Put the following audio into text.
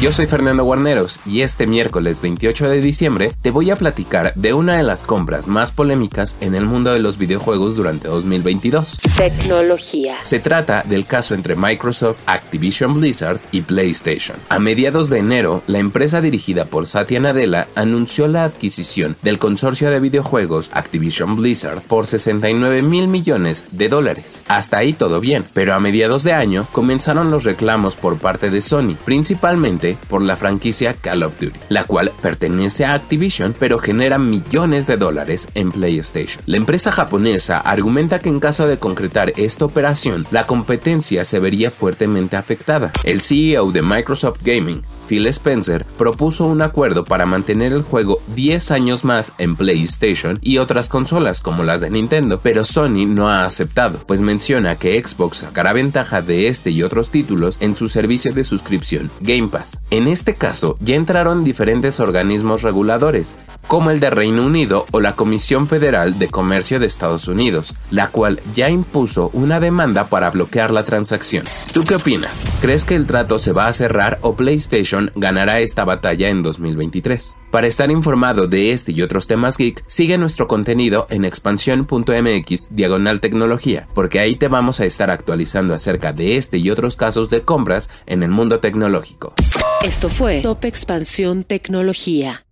Yo soy Fernando Guarneros y este miércoles 28 de diciembre te voy a platicar de una de las compras más polémicas en el mundo de los videojuegos durante 2022. Tecnología. Se trata del caso entre Microsoft, Activision Blizzard y PlayStation. A mediados de enero, la empresa dirigida por Satya Nadella anunció la adquisición del consorcio de videojuegos Activision Blizzard por 69 mil millones de dólares. Hasta ahí todo bien, pero a mediados de año comenzaron los reclamos por parte de Sony, principalmente por la franquicia Call of Duty, la cual pertenece a Activision pero genera millones de dólares en PlayStation. La empresa japonesa argumenta que en caso de concretar esta operación, la competencia se vería fuertemente afectada. El CEO de Microsoft Gaming, Phil Spencer, propuso un acuerdo para mantener el juego 10 años más en PlayStation y otras consolas como las de Nintendo, pero Sony no ha aceptado, pues menciona que Xbox sacará ventaja de este y otros títulos en su servicio de suscripción Game Pass. En este caso, ya entraron diferentes organismos reguladores, como el de Reino Unido o la Comisión Federal de Comercio de Estados Unidos, la cual ya impuso una demanda para bloquear la transacción. ¿Tú qué opinas? ¿Crees que el trato se va a cerrar o PlayStation ganará esta batalla en 2023? Para estar informado de este y otros temas geek, sigue nuestro contenido en expansión.mx diagonal tecnología, porque ahí te vamos a estar actualizando acerca de este y otros casos de compras en el mundo tecnológico. Esto fue Top Expansión Tecnología.